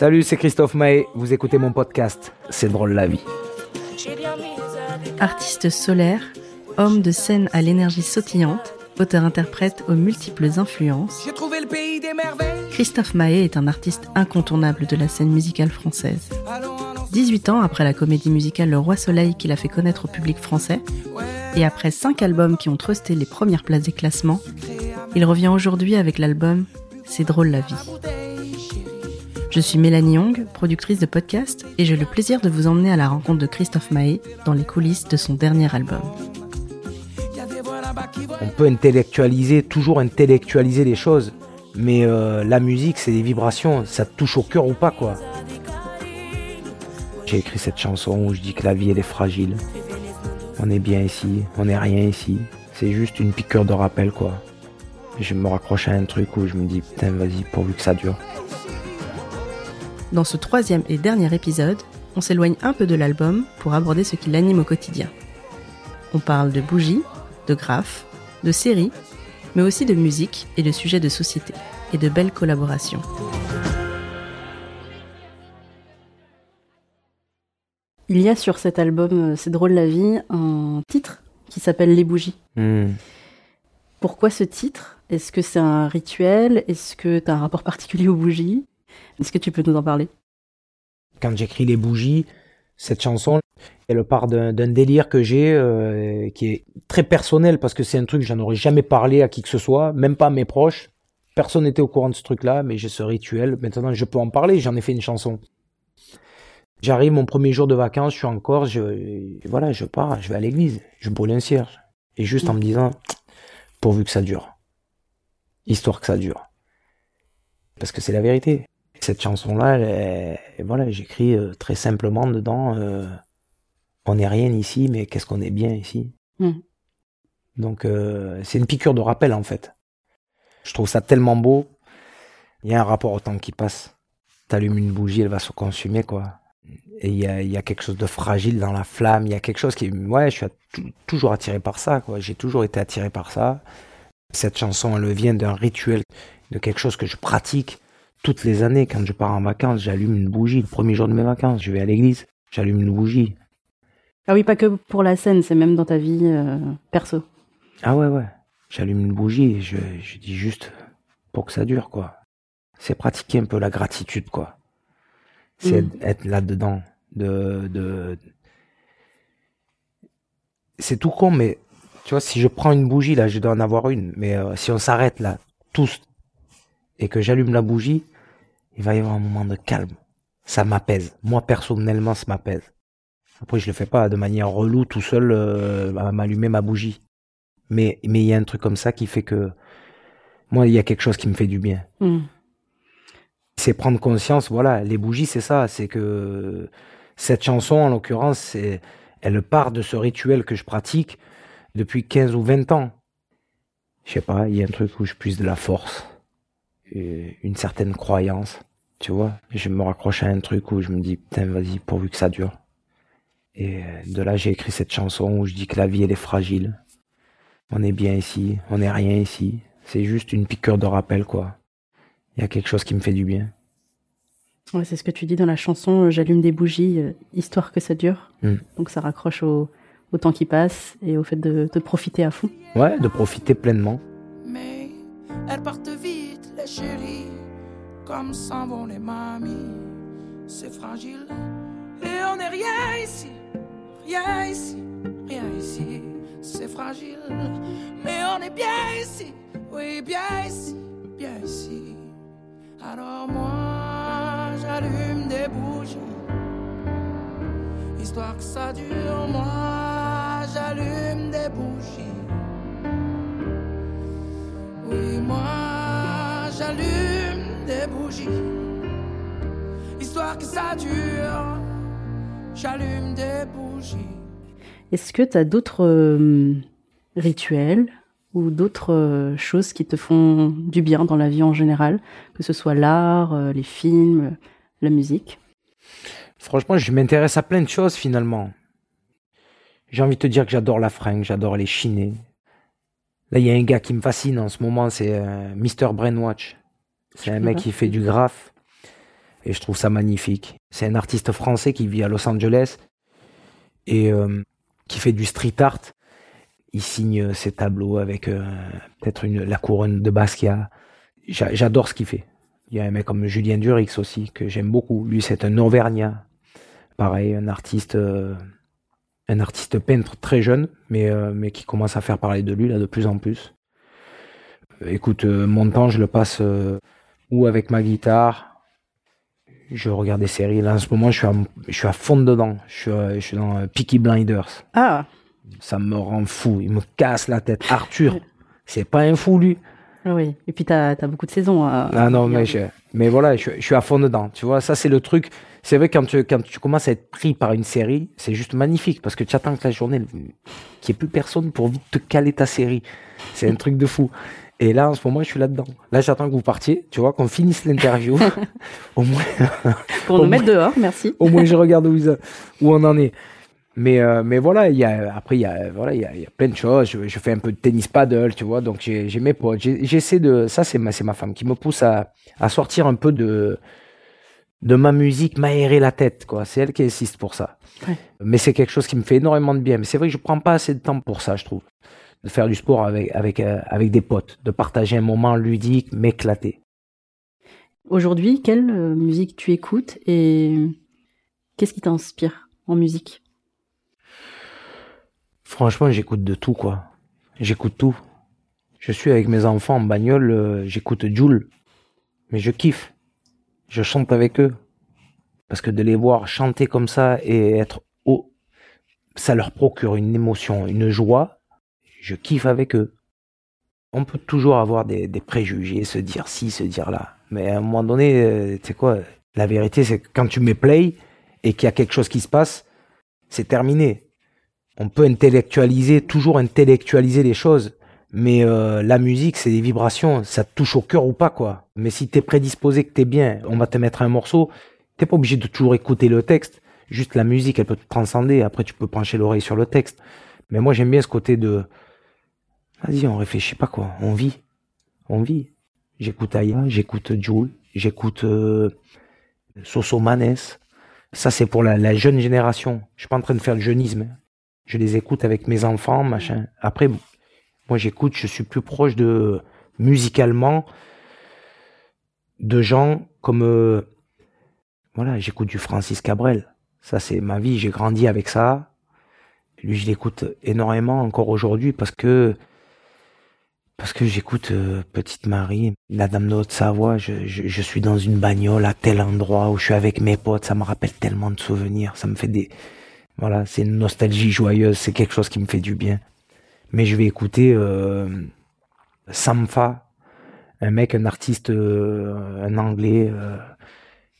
Salut, c'est Christophe Maé. Vous écoutez mon podcast. C'est drôle la vie. Artiste solaire, homme de scène à l'énergie sautillante, auteur-interprète aux multiples influences, Christophe Maé est un artiste incontournable de la scène musicale française. 18 ans après la comédie musicale Le Roi Soleil qu'il a fait connaître au public français, et après 5 albums qui ont trusté les premières places des classements, il revient aujourd'hui avec l'album C'est drôle la vie. Je suis Mélanie Young, productrice de podcast, et j'ai le plaisir de vous emmener à la rencontre de Christophe Maé dans les coulisses de son dernier album. On peut intellectualiser, toujours intellectualiser les choses, mais euh, la musique, c'est des vibrations, ça te touche au cœur ou pas, quoi. J'ai écrit cette chanson où je dis que la vie, elle est fragile. On est bien ici, on n'est rien ici. C'est juste une piqûre de rappel, quoi. Je me raccroche à un truc où je me dis, putain, vas-y, pourvu que ça dure. Dans ce troisième et dernier épisode, on s'éloigne un peu de l'album pour aborder ce qui l'anime au quotidien. On parle de bougies, de graphes, de séries, mais aussi de musique et de sujets de société, et de belles collaborations. Il y a sur cet album euh, C'est drôle la vie un titre qui s'appelle Les bougies. Hmm. Pourquoi ce titre? Est-ce que c'est un rituel? Est-ce que tu as un rapport particulier aux bougies? Est-ce que tu peux nous en parler? Quand j'écris Les bougies, cette chanson, elle part d'un délire que j'ai euh, qui est très personnel parce que c'est un truc, j'en aurais jamais parlé à qui que ce soit, même pas à mes proches. Personne n'était au courant de ce truc-là, mais j'ai ce rituel. Maintenant, je peux en parler, j'en ai fait une chanson. J'arrive mon premier jour de vacances, je suis en Corse, je, voilà, je pars, je vais à l'église, je brûle un cierge. Et juste en me disant, pourvu que ça dure. Histoire que ça dure. Parce que c'est la vérité. Cette chanson-là, voilà, j'écris euh, très simplement dedans, euh, on n'est rien ici, mais qu'est-ce qu'on est bien ici. Mm. Donc euh, c'est une piqûre de rappel en fait. Je trouve ça tellement beau. Il y a un rapport au temps qui passe. T'allumes une bougie, elle va se consumer quoi. Et il y a, y a quelque chose de fragile dans la flamme. Il y a quelque chose qui, ouais, je suis tou- toujours attiré par ça quoi. J'ai toujours été attiré par ça. Cette chanson, elle vient d'un rituel, de quelque chose que je pratique toutes les années. Quand je pars en vacances, j'allume une bougie. Le premier jour de mes vacances, je vais à l'église, j'allume une bougie. Ah oui, pas que pour la scène, c'est même dans ta vie euh, perso. Ah ouais, ouais. J'allume une bougie et je, je dis juste pour que ça dure, quoi. C'est pratiquer un peu la gratitude, quoi. C'est Mm. être là-dedans. De, de... C'est tout con, mais tu vois, si je prends une bougie, là, je dois en avoir une. Mais euh, si on s'arrête là, tous, et que j'allume la bougie, il va y avoir un moment de calme. Ça m'apaise. Moi, personnellement, ça m'apaise. Après, je le fais pas de manière relou tout seul euh, à m'allumer ma bougie. Mais mais il y a un truc comme ça qui fait que moi il y a quelque chose qui me fait du bien. Mm. C'est prendre conscience, voilà, les bougies c'est ça, c'est que cette chanson en l'occurrence, elle part de ce rituel que je pratique depuis 15 ou 20 ans. Je sais pas, il y a un truc où je puise de la force, et une certaine croyance, tu vois. Je me raccroche à un truc où je me dis putain, vas-y, pourvu que ça dure. Et euh, de là, j'ai écrit cette chanson où je dis que la vie elle est fragile. On est bien ici, on n'est rien ici. C'est juste une piqûre de rappel, quoi. Il y a quelque chose qui me fait du bien. Ouais, c'est ce que tu dis dans la chanson euh, J'allume des bougies, euh, histoire que ça dure. Mm. Donc ça raccroche au, au temps qui passe et au fait de, de profiter à fond. Ouais, de profiter pleinement. Mais les chéris, comme s'en vont les mamies. C'est fragile, et on n'est rien ici, rien ici, rien ici. C'est fragile, mais on est bien ici, oui, bien ici, bien ici. Alors moi, j'allume des bougies, histoire que ça dure. Moi, j'allume des bougies. Oui, moi des bougies, histoire que ça dure. J'allume des bougies. Est-ce que tu as d'autres euh, rituels ou d'autres euh, choses qui te font du bien dans la vie en général, que ce soit l'art, euh, les films, la musique? Franchement, je m'intéresse à plein de choses finalement. J'ai envie de te dire que j'adore la fringue, j'adore les chinés. Là, il y a un gars qui me fascine en ce moment, c'est euh, Mr. Brainwatch. C'est un mec qui fait du graphe. Et je trouve ça magnifique. C'est un artiste français qui vit à Los Angeles et euh, qui fait du street art. Il signe ses tableaux avec euh, peut-être la couronne de Basquiat. J'adore ce qu'il fait. Il y a un mec comme Julien Durix aussi, que j'aime beaucoup. Lui, c'est un Auvergnat. Pareil, un artiste, euh, un artiste peintre très jeune, mais, mais qui commence à faire parler de lui là de plus en plus. Écoute, mon temps, je le passe ou avec ma guitare, je regarde des séries. Là, en ce moment, je suis à, je suis à fond dedans. Je suis, je suis dans euh, Peaky Blinders. Ah. Ça me rend fou. Il me casse la tête. Arthur, c'est pas un fou, lui. Oui. Et puis, tu as, beaucoup de saisons. ah non, mais, mais voilà, je, je, suis à fond dedans. Tu vois, ça, c'est le truc. C'est vrai, quand tu, quand tu commences à être pris par une série, c'est juste magnifique parce que tu attends que la journée, qu'il n'y ait plus personne pour te caler ta série. C'est un truc de fou. Et là, en ce moment, je suis là-dedans. Là, j'attends que vous partiez, tu vois, qu'on finisse l'interview. au moins. Pour nous mettre dehors, merci. au moins, je regarde où, où on en est. Mais, euh, mais voilà, il y a, après, il y a, voilà, il y a, y a, plein de choses. Je, je, fais un peu de tennis paddle, tu vois, donc j'ai mes potes. J'essaie de. Ça, c'est ma, ma femme qui me pousse à, à sortir un peu de, de ma musique, m'aérer la tête, quoi. C'est elle qui insiste pour ça. Ouais. Mais c'est quelque chose qui me fait énormément de bien. Mais c'est vrai que je prends pas assez de temps pour ça, je trouve de faire du sport avec, avec, euh, avec des potes, de partager un moment ludique, m'éclater. Aujourd'hui, quelle euh, musique tu écoutes et qu'est-ce qui t'inspire en musique? Franchement, j'écoute de tout, quoi. J'écoute tout. Je suis avec mes enfants en bagnole, euh, j'écoute Joule, mais je kiffe. Je chante avec eux. Parce que de les voir chanter comme ça et être haut, ça leur procure une émotion, une joie je kiffe avec eux. On peut toujours avoir des, préjugés, se dire ci, se dire là. Mais à un moment donné, euh, tu sais quoi, la vérité, c'est que quand tu mets play et qu'il y a quelque chose qui se passe, c'est terminé. On peut intellectualiser, toujours intellectualiser les choses. Mais euh, la musique, c'est des vibrations, ça te touche au cœur ou pas, quoi. Mais si t'es prédisposé, que t'es bien, on va te mettre un morceau, t'es pas obligé de toujours écouter le texte. Juste la musique, elle peut te transcender. Après, tu peux pencher l'oreille sur le texte. Mais moi, j'aime bien ce côté de, Vas-y, on réfléchit pas quoi. On vit. On vit. J'écoute Aya, j'écoute Jules, j'écoute euh, Soso Manes. Ça, c'est pour la, jeune génération. Je suis pas en train de faire le jeunisme. Je les écoute avec mes enfants, machin. Après, moi, j'écoute, je suis plus proche de, musicalement, de gens comme, euh, voilà, j'écoute du Francis Cabrel. Ça, c'est ma vie. J'ai grandi avec ça. Lui, je l'écoute énormément encore aujourd'hui parce que parce que j'écoute euh, Petite Marie, la Dame de Haute-Savoie, je, suis dans une bagnole à tel endroit où je suis avec mes potes, ça me rappelle tellement de souvenirs, ça me fait des... Voilà, c'est une nostalgie joyeuse, c'est quelque chose qui me fait du bien. Mais je vais écouter euh, Samfa, un mec, un artiste, euh, un anglais,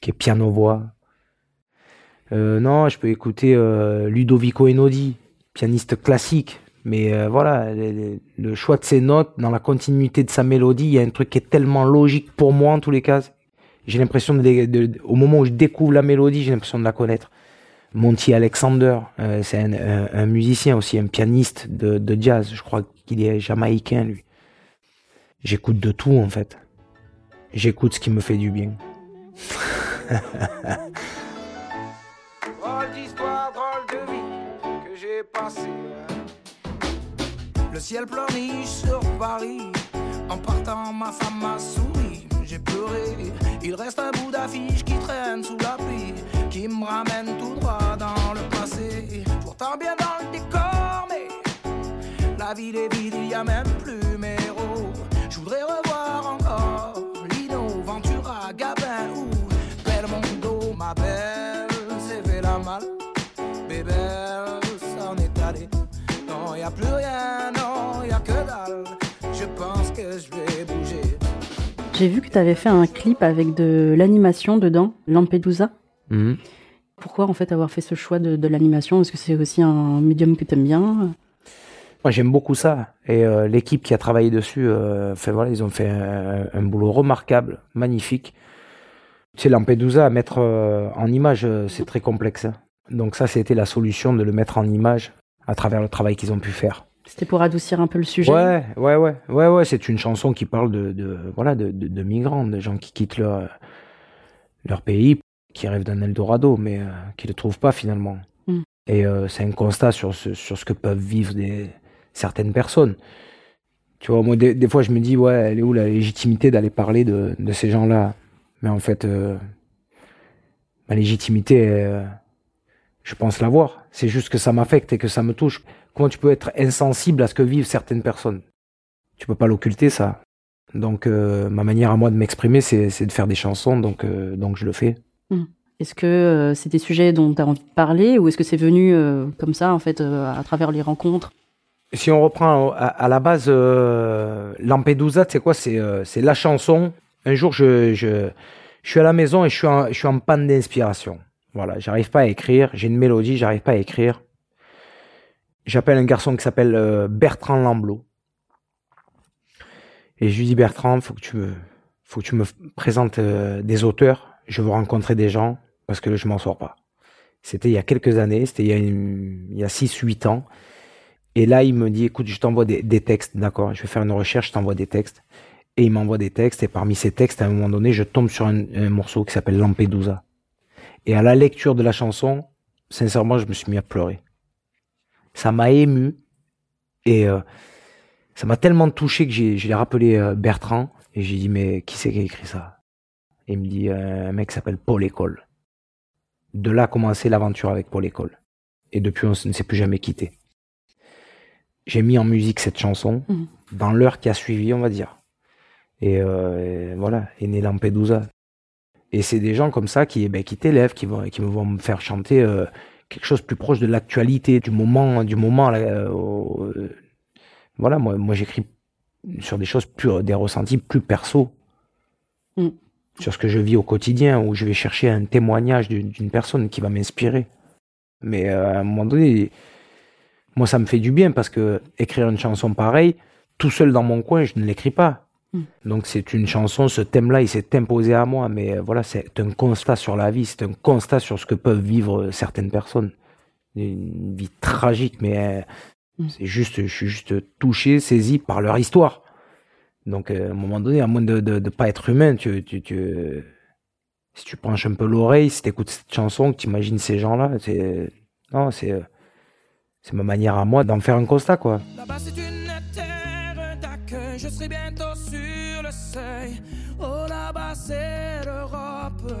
qui est piano-voix. non, je peux écouter Ludovico Einaudi, pianiste classique, mais euh, voilà, le, choix de ses notes, dans la continuité de sa mélodie, il y a un truc qui est tellement logique pour moi en tous les cas. J'ai l'impression de, au moment où je découvre la mélodie, j'ai l'impression de la connaître. Monty Alexander, euh, c'est un, musicien aussi, un pianiste de, jazz. Je crois qu'il est jamaïcain lui. J'écoute de tout en fait. J'écoute ce qui me fait du bien. le ciel pleurniche sur Paris. En partant, ma femme m'a souri. J'ai pleuré. Il reste un bout d'affiche qui traîne sous la pluie, qui me ramène tout droit dans le passé. Pourtant bien dans le décor, mais la ville est vide, il y a même plus mes héros. J'ai vu que tu avais fait un clip avec de l'animation dedans, Lampedusa. Mhm. Pourquoi en fait avoir fait ce choix de, l'animation? Est-ce que c'est aussi un médium que tu aimes bien? Moi, j'aime beaucoup ça. Et euh, l'équipe qui a travaillé dessus, euh, fait, voilà, ils ont fait un, boulot remarquable, magnifique. Tu sais, Lampedusa, à mettre euh, en image, c'est très complexe. Hein. Donc ça, c'était la solution de le mettre en image à travers le travail qu'ils ont pu faire. C'était pour adoucir un peu le sujet. Ouais, ouais, ouais, ouais, ouais. C'est une chanson qui parle de, de voilà, de, de, migrants, de gens qui quittent leur leur pays, qui rêvent d'un Eldorado, mais euh, qui ne le trouvent pas finalement. Mm. Et euh, c'est un constat sur ce, sur ce que peuvent vivre des, certaines personnes. Tu vois, moi, des, fois, je me dis, ouais, elle est où la légitimité d'aller parler de, de ces gens-là? Mais en fait, euh, ma légitimité, je pense l'avoir. C'est juste que ça m'affecte et que ça me touche. Comment tu peux être insensible à ce que vivent certaines personnes? Tu peux pas l'occulter, ça. Donc, ma manière à moi de m'exprimer, c'est de faire des chansons, donc, donc je le fais. Hmm. Est-ce que euh, c'est des sujets dont tu as envie de parler ou est-ce que c'est venu euh, comme ça, en fait, euh, à travers les rencontres? Si on reprend à, la base, Lampedusa, c'est quoi? C'est, la chanson. Un jour, je, je, je, suis à la maison et je suis en, je suis en panne d'inspiration. Voilà, j'arrive pas à écrire. J'ai une mélodie, j'arrive pas à écrire. J'appelle un garçon qui s'appelle Bertrand Lamblot. Et je lui dis Bertrand, faut que tu me, faut que tu me présentes des auteurs je veux rencontrer des gens parce que je m'en sors pas. C'était il y a quelques années, c'était il y a, il y a 6-8 ans. Et là, il me dit, écoute, je t'envoie des, textes, d'accord, je vais faire une recherche, je t'envoie des textes. Et il m'envoie des textes, et parmi ces textes, à un moment donné, je tombe sur un, morceau qui s'appelle Lampedusa. Et à la lecture de la chanson, sincèrement, je me suis mis à pleurer. Ça m'a ému, et euh, ça m'a tellement touché que j'ai rappelé euh, Bertrand, et j'ai dit, mais qui c'est qui a écrit ça? Il me dit euh, un mec s'appelle Paul École. De là a commencé l'aventure avec Paul École. Et depuis, on ne s'est plus jamais quitté. J'ai mis en musique cette chanson mhm. dans l'heure qui a suivi, on va dire. Et, euh, voilà, est né Lampedusa. Et c'est des gens comme ça qui, ben, qui t'élèvent, qui vont, qui vont me faire chanter euh, quelque chose plus proche de l'actualité, du moment, du moment. voilà, moi, moi j'écris sur des choses plus, des ressentis plus perso. Mm sur ce que je vis au quotidien, où je vais chercher un témoignage d'une personne qui va m'inspirer. Mais euh, à un moment donné, moi, ça me fait du bien parce que écrire une chanson pareille, tout seul dans mon coin, je ne l'écris pas. Hmm. Donc c'est une chanson, ce thème-là, il s'est imposé à moi. Mais euh, voilà, c'est un constat sur la vie, c'est un constat sur ce que peuvent vivre certaines personnes. Une vie tragique, mais euh, hmm. c'est juste, je suis juste touché, saisi par leur histoire. Donc, euh, à un moment donné, à moins de ne pas être humain, tu, tu, tu, si tu penches un peu l'oreille, si tu écoutes cette chanson, que tu imagines ces gens-là, c'est. Non, c'est. C'est ma manière à moi d'en faire un constat, quoi. Bientôt sur le seuil. Oh, là-bas, c'est l'Europe.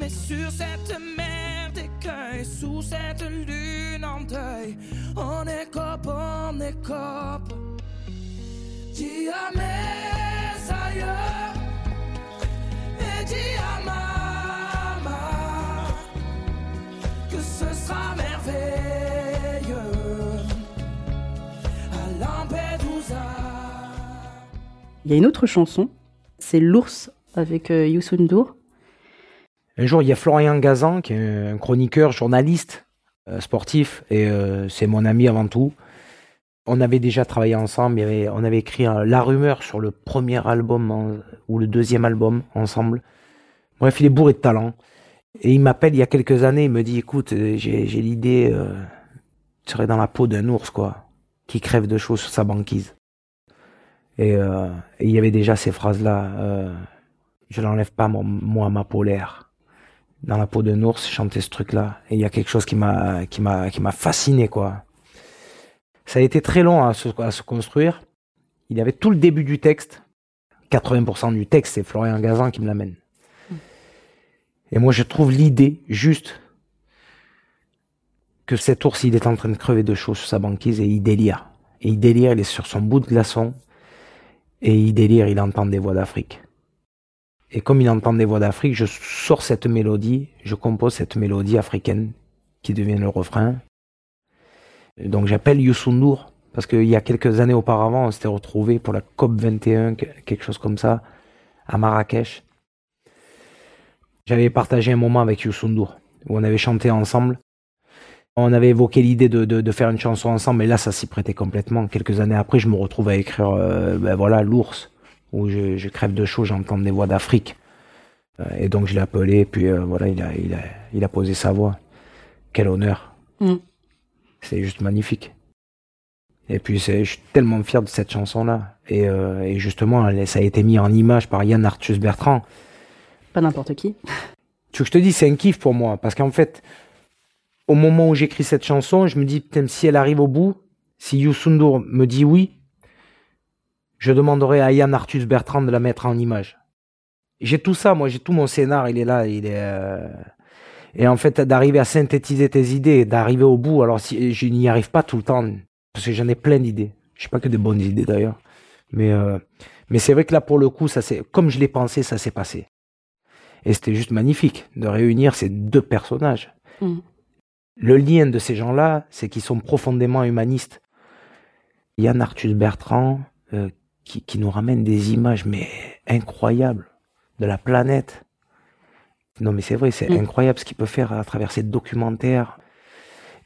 Mais sur cette mer d'écueil, sous cette lune en deuil, on est cop, on est cop dis à mes ailleurs et dis à maman Il y a une autre chanson, c'est L'ours avec euh, Youssou N'Dour. Un jour, il y a Florian Gazan, qui est un chroniqueur, journaliste, euh, sportif, et euh, c'est mon ami avant tout on avait déjà travaillé ensemble, on avait écrit La Rumeur sur le premier album ou le deuxième album ensemble. Bref, il est bourré de talent. Et il m'appelle il y a quelques années, il me dit écoute, j'ai l'idée, tu serais dans la peau d'un ours, quoi, qui crève de chaud sur sa banquise. Euh, et, il y avait déjà ces phrases-là, euh, je n'enlève pas moi ma polaire. Dans la peau d'un ours, chanter ce truc-là. Et il y a quelque chose qui m'a qui m'a qui m'a fasciné, quoi. Ça a été très long à se, construire. Il y avait tout le début du texte. 80% du texte, c'est Florian Gazan qui me l'amène. Hmm. Et moi, je trouve l'idée juste que cet ours, il est en train de crever de chaud sur sa banquise et il délire. Et il délire, il est sur son bout de glaçon. Et il délire, il entend des voix d'Afrique. Et comme il entend des voix d'Afrique, je sors cette mélodie, je compose cette mélodie africaine qui devient le refrain. Donc j'appelle Youssou Nour parce qu'il y a quelques années auparavant, on s'était retrouvé pour la COP 21, quelque chose comme ça, à Marrakech. J'avais partagé un moment avec Youssou Nour où on avait chanté ensemble. On avait évoqué l'idée de, de, faire une chanson ensemble, mais là, ça s'y prêtait complètement. Quelques années après, je me retrouve à écrire, euh, ben voilà, l'ours, où je, je, crève de chaud, j'entends des voix d'Afrique. Euh, et donc je l'ai appelé, puis euh, voilà, il a, il, a, il a posé sa voix. Quel honneur. Mm. C'est juste magnifique. Et puis je suis tellement fier de cette chanson-là. Et, et, justement, ça a été mis en image par Yann Arthus Bertrand. Pas n'importe qui. Tu veux que je te dis, c'est un kiff pour moi. Parce qu'en fait, au moment où j'écris cette chanson, je me dis, putain, si elle arrive au bout, si Youssoundour me dit oui, je demanderai à Yann Arthus Bertrand de la mettre en image. J'ai tout ça, moi, j'ai tout mon scénar, il est là, il est. Euh, et en fait, d'arriver à synthétiser tes idées, d'arriver au bout. Alors, si je n'y arrive pas tout le temps, parce que j'en ai plein d'idées. Je sais pas que des bonnes idées d'ailleurs, mais euh, c'est vrai que là, pour le coup, ça c'est comme je l'ai pensé, ça s'est passé. Et c'était juste magnifique de réunir ces deux personnages. Mm. Le lien de ces gens-là, c'est qu'ils sont profondément humanistes. Yann Arthus Bertrand, euh, qui, qui nous ramène des images mais incroyables de la planète. Non mais c'est vrai, c'est mm. incroyable ce qu'il peut faire à travers ces documentaires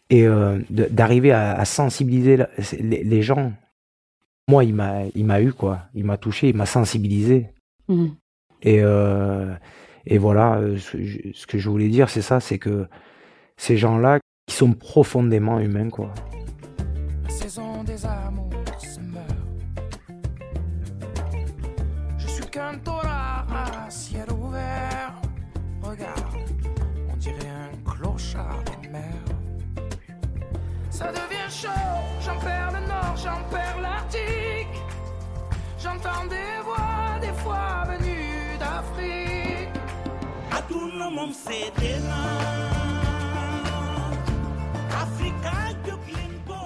et euh, d'arriver à, à, sensibiliser les, gens. Moi, il m'a, il m'a eu quoi, il m'a touché, il m'a sensibilisé. Mm. Et euh, et voilà, ce, que je voulais dire, c'est ça, c'est que ces gens-là, qui sont profondément humains quoi. La saison des amours se meurt. Je suis qu'un à ciel ouvert. Regarde, on dirait un clochard de mer. Ça devient chaud, j'en perds le nord, j'en perds l'Arctique. J'entends des voix, des fois venues d'Afrique. À tout le monde c'est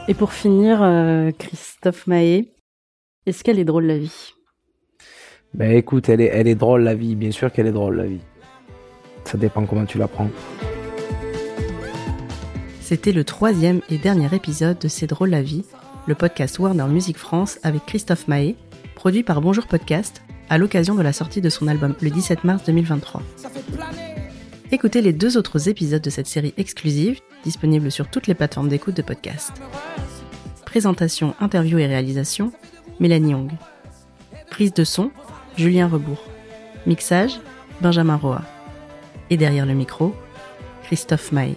Et pour finir, euh, Christophe Maé, est-ce qu'elle est drôle la vie? Ben écoute, elle est, elle est drôle la vie, bien sûr qu'elle est drôle la vie. Ça dépend comment tu la prends. C'était le troisième et dernier épisode de C'est drôle la vie, le podcast Warner Music France avec Christophe Mahé, produit par Bonjour Podcast à l'occasion de la sortie de son album le 17 mars 2023. Écoutez les deux autres épisodes de cette série exclusive, disponible sur toutes les plateformes d'écoute de podcast. Présentation, interview et réalisation, Mélanie Young. Prise de son, Julien Rebourg. Mixage, Benjamin Roa. Et derrière le micro, Christophe Maé.